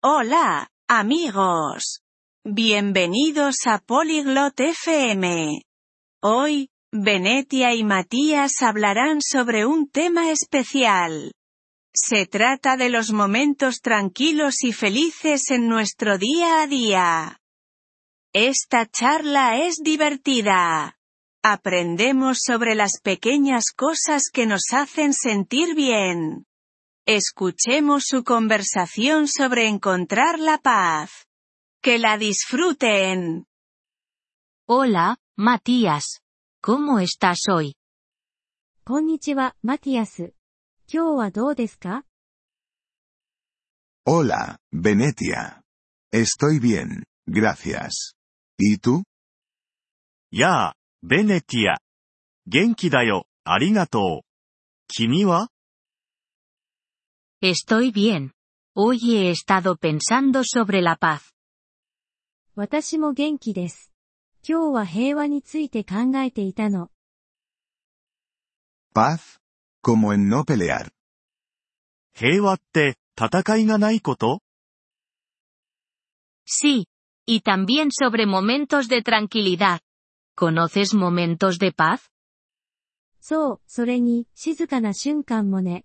Hola, amigos. Bienvenidos a Polyglot FM. Hoy, Venetia y Matías hablarán sobre un tema especial. Se trata de los momentos tranquilos y felices en nuestro día a día. Esta charla es divertida. Aprendemos sobre las pequeñas cosas que nos hacen sentir bien. Escuchemos su conversación sobre encontrar la paz. Que la disfruten. Hola, Matías. ¿Cómo estás hoy? Konnichiwa, Matías. Hola, Venetia. Estoy bien, gracias. ¿Y tú? Ya, Venetia. Genki da yo, ¿Kimi Estoy bien. Hoy he estado pensando sobre la paz. ¿Paz? como en no pelear. Sí, y también sobre momentos de tranquilidad. ¿Conoces momentos de paz? そう、それに、静かな瞬間もね。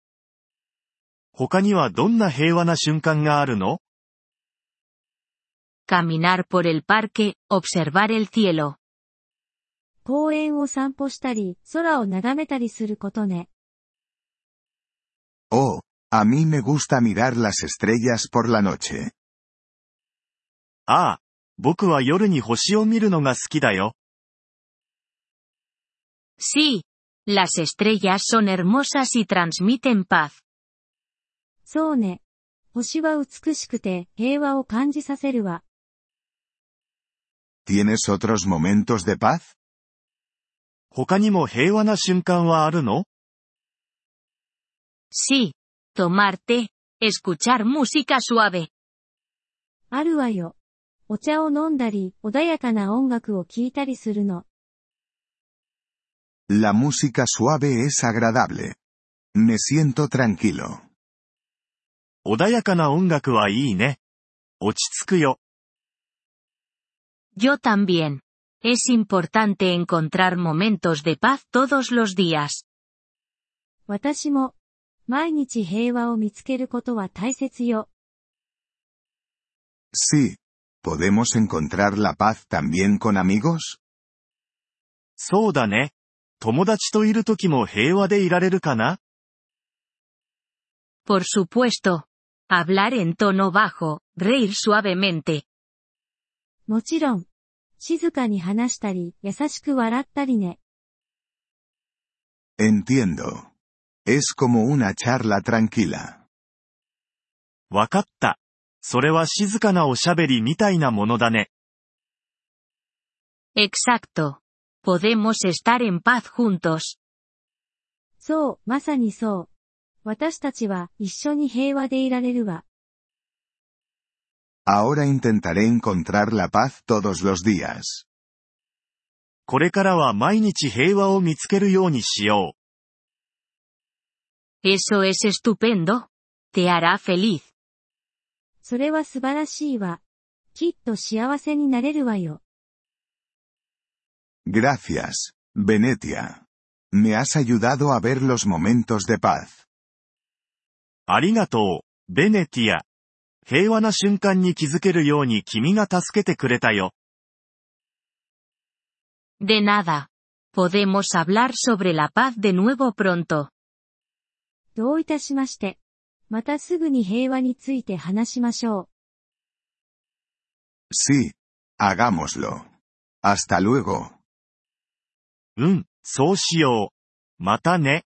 他にはどんな平和な瞬間があるの Caminar por el parque, observar el cielo. 公園を散歩したり、空を眺めたりすることね。Oh, あ mí me gusta mirar las estrellas por la noche. ああ、僕は夜に星を見るのが好きだよ。Sí, las estrellas son hermosas y transmiten paz. そうね。星は美しくて平和を感じさせるわ。¿Tienes otros momentos de paz? 他にも平和な瞬間はあるの Sí, tomarte, escuchar música suave. あるわよ。お茶を飲んだり、穏やかな音楽を聴いたりするの。La música suave es agradable. Me siento tranquilo. 穏やかな音楽はいいね。落ち着くよ。Yo también. Es importante encontrar momentos de paz todos los días. 私も、毎日平和を見つけることは大切よ。Sí. ¿Podemos encontrar la paz también con amigos? そうだね。友達といるときも平和でいられるかな Por supuesto. Hablar en tono bajo, reír suavemente. Mochiron, shizuka ni hanashtari, yasashiku ne. Entiendo. Es como una charla tranquila. Wakatta, sore wa shizuka Exacto. Podemos estar en paz juntos. Sou, masani Ahora intentaré encontrar la paz todos los días. Eso es estupendo. Te hará feliz. Gracias, Venetia. Me has ayudado a ver los momentos de paz. ありがとう、ベネティア。平和な瞬間に気づけるように君が助けてくれたよ。でなだ。Podemos hablar sobre la paz de nuevo pronto. どういたしまして。またすぐに平和について話しましょう。Sí, hagámoslo. Hasta luego. うん、そうしよう。またね。